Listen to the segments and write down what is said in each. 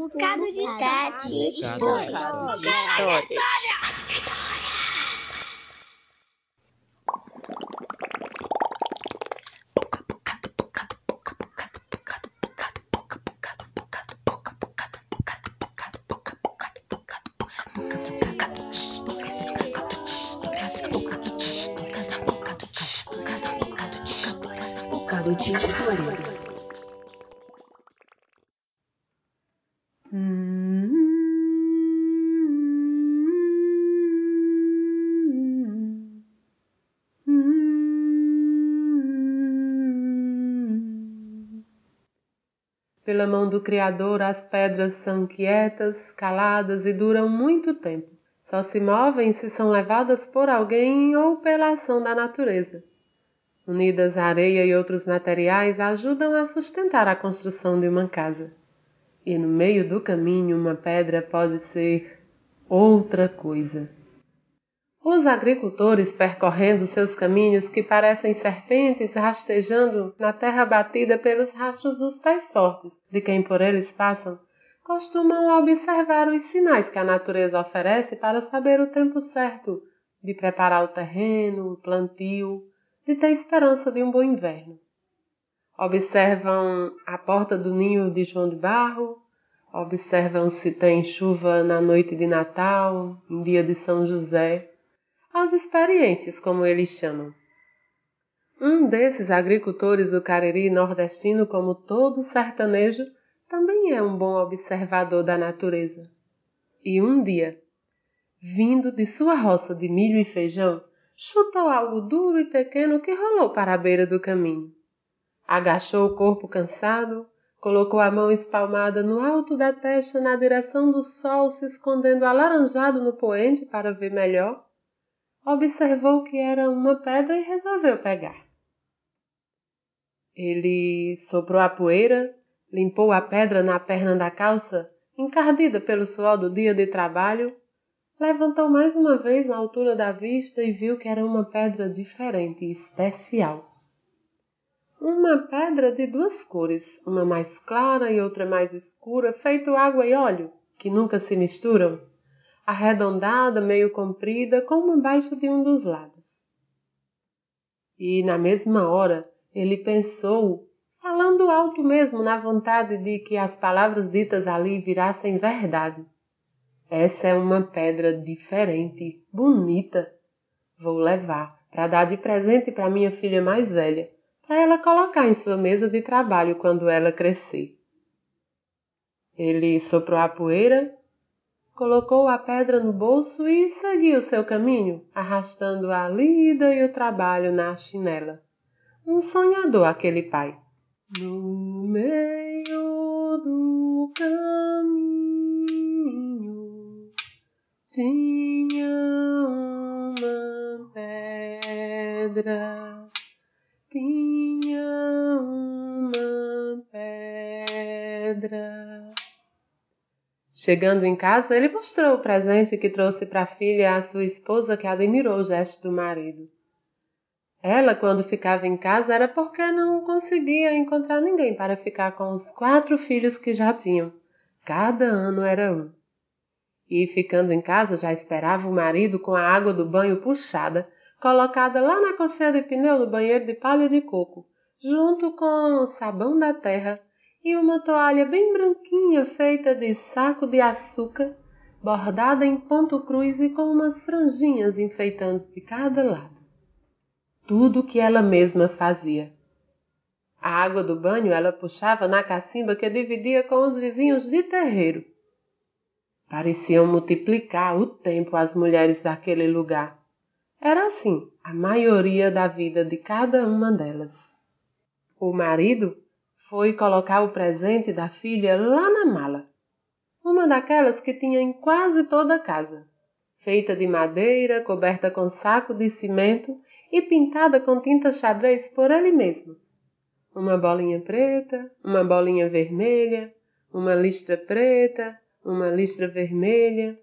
bocado de bocado de história. Bocado de história. Pela mão do Criador, as pedras são quietas, caladas e duram muito tempo. Só se movem se são levadas por alguém ou pela ação da natureza. Unidas à areia e outros materiais, ajudam a sustentar a construção de uma casa. E no meio do caminho, uma pedra pode ser outra coisa. Os agricultores percorrendo seus caminhos que parecem serpentes rastejando na terra batida pelos rastros dos pés fortes de quem por eles passam, costumam observar os sinais que a natureza oferece para saber o tempo certo de preparar o terreno, o plantio, de ter esperança de um bom inverno. Observam a porta do ninho de João de Barro, observam se tem chuva na noite de Natal, em dia de São José, as experiências, como eles chamam. Um desses agricultores do Cariri nordestino, como todo sertanejo, também é um bom observador da natureza. E um dia, vindo de sua roça de milho e feijão, chutou algo duro e pequeno que rolou para a beira do caminho. Agachou o corpo cansado, colocou a mão espalmada no alto da testa na direção do sol, se escondendo alaranjado no poente para ver melhor observou que era uma pedra e resolveu pegar. Ele soprou a poeira, limpou a pedra na perna da calça, encardida pelo suor do dia de trabalho, levantou mais uma vez na altura da vista e viu que era uma pedra diferente e especial. Uma pedra de duas cores, uma mais clara e outra mais escura, feito água e óleo, que nunca se misturam arredondada, meio comprida, como abaixo de um dos lados. E na mesma hora ele pensou, falando alto mesmo na vontade de que as palavras ditas ali virassem verdade. Essa é uma pedra diferente, bonita. Vou levar para dar de presente para minha filha mais velha, para ela colocar em sua mesa de trabalho quando ela crescer. Ele soprou a poeira colocou a pedra no bolso e seguiu seu caminho, arrastando a lida e o trabalho na chinela. Um sonhador aquele pai. No meio do caminho tinha uma pedra, tinha uma pedra. Chegando em casa, ele mostrou o presente que trouxe para a filha à sua esposa, que admirou o gesto do marido. Ela, quando ficava em casa, era porque não conseguia encontrar ninguém para ficar com os quatro filhos que já tinham. Cada ano era um. E, ficando em casa, já esperava o marido com a água do banho puxada, colocada lá na cocheira de pneu do banheiro de palha de coco, junto com sabão da terra e uma toalha bem branquinha feita de saco de açúcar, bordada em ponto cruz e com umas franjinhas enfeitando de cada lado. Tudo que ela mesma fazia. A água do banho ela puxava na cacimba que dividia com os vizinhos de terreiro. Pareciam multiplicar o tempo as mulheres daquele lugar. Era assim a maioria da vida de cada uma delas. O marido foi colocar o presente da filha lá na mala. Uma daquelas que tinha em quase toda a casa, feita de madeira, coberta com saco de cimento e pintada com tinta xadrez por ele mesmo. Uma bolinha preta, uma bolinha vermelha, uma listra preta, uma listra vermelha.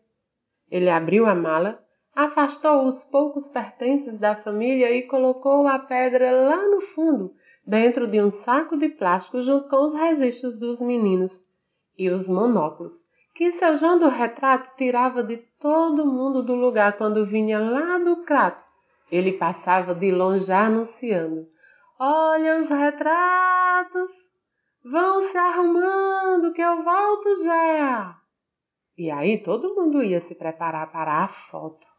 Ele abriu a mala, afastou os poucos pertences da família e colocou a pedra lá no fundo, dentro de um saco de plástico junto com os registros dos meninos, e os monóculos, que seu João do retrato tirava de todo mundo do lugar quando vinha lá do crato. Ele passava de longe anunciando: Olha os retratos! Vão se arrumando que eu volto já! E aí todo mundo ia se preparar para a foto.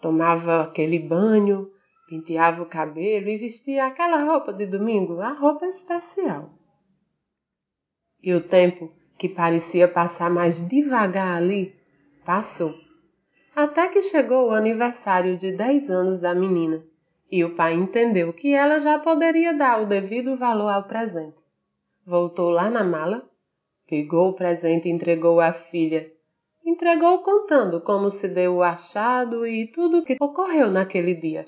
Tomava aquele banho, penteava o cabelo e vestia aquela roupa de domingo, a roupa especial. E o tempo, que parecia passar mais devagar ali, passou. Até que chegou o aniversário de 10 anos da menina, e o pai entendeu que ela já poderia dar o devido valor ao presente. Voltou lá na mala, pegou o presente e entregou à filha. Entregou contando como se deu o achado e tudo o que ocorreu naquele dia.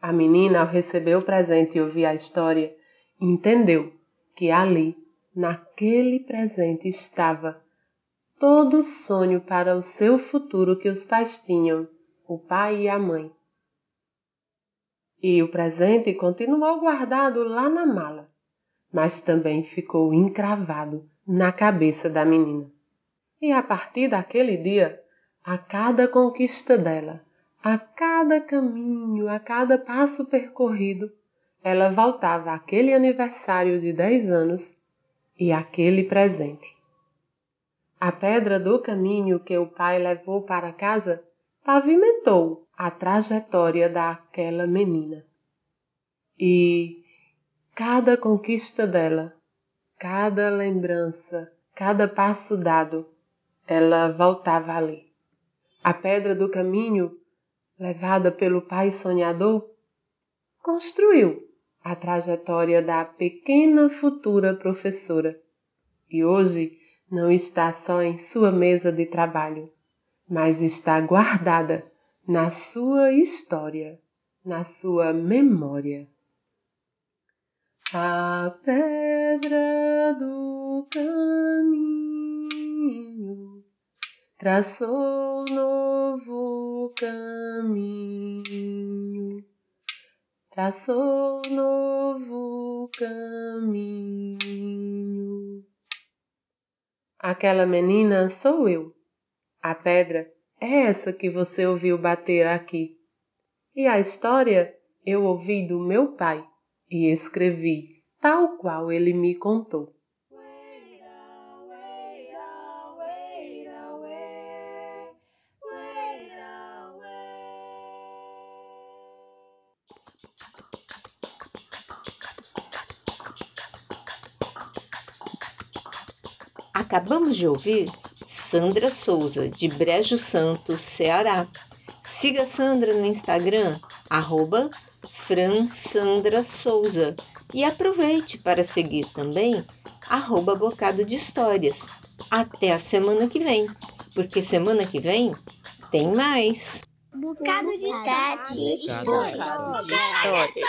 A menina, ao receber o presente e ouvir a história, entendeu que ali, naquele presente, estava todo o sonho para o seu futuro que os pais tinham, o pai e a mãe. E o presente continuou guardado lá na mala, mas também ficou encravado na cabeça da menina. E a partir daquele dia, a cada conquista dela, a cada caminho, a cada passo percorrido, ela voltava àquele aniversário de dez anos e àquele presente. A pedra do caminho que o pai levou para casa pavimentou a trajetória daquela menina. E cada conquista dela, cada lembrança, cada passo dado, ela voltava ali. A pedra do caminho levada pelo pai sonhador, construiu a trajetória da pequena futura professora e hoje não está só em sua mesa de trabalho, mas está guardada na sua história, na sua memória. A pedra do caminho traçou novo caminho, traçou novo caminho. Aquela menina sou eu. A pedra é essa que você ouviu bater aqui. E a história eu ouvi do meu pai e escrevi tal qual ele me contou. Acabamos de ouvir Sandra Souza, de Brejo Santo, Ceará. Siga Sandra no Instagram, arroba fransandrasouza. E aproveite para seguir também, arroba Bocado de Histórias. Até a semana que vem, porque semana que vem tem mais. Bocado de história. Bocado de história.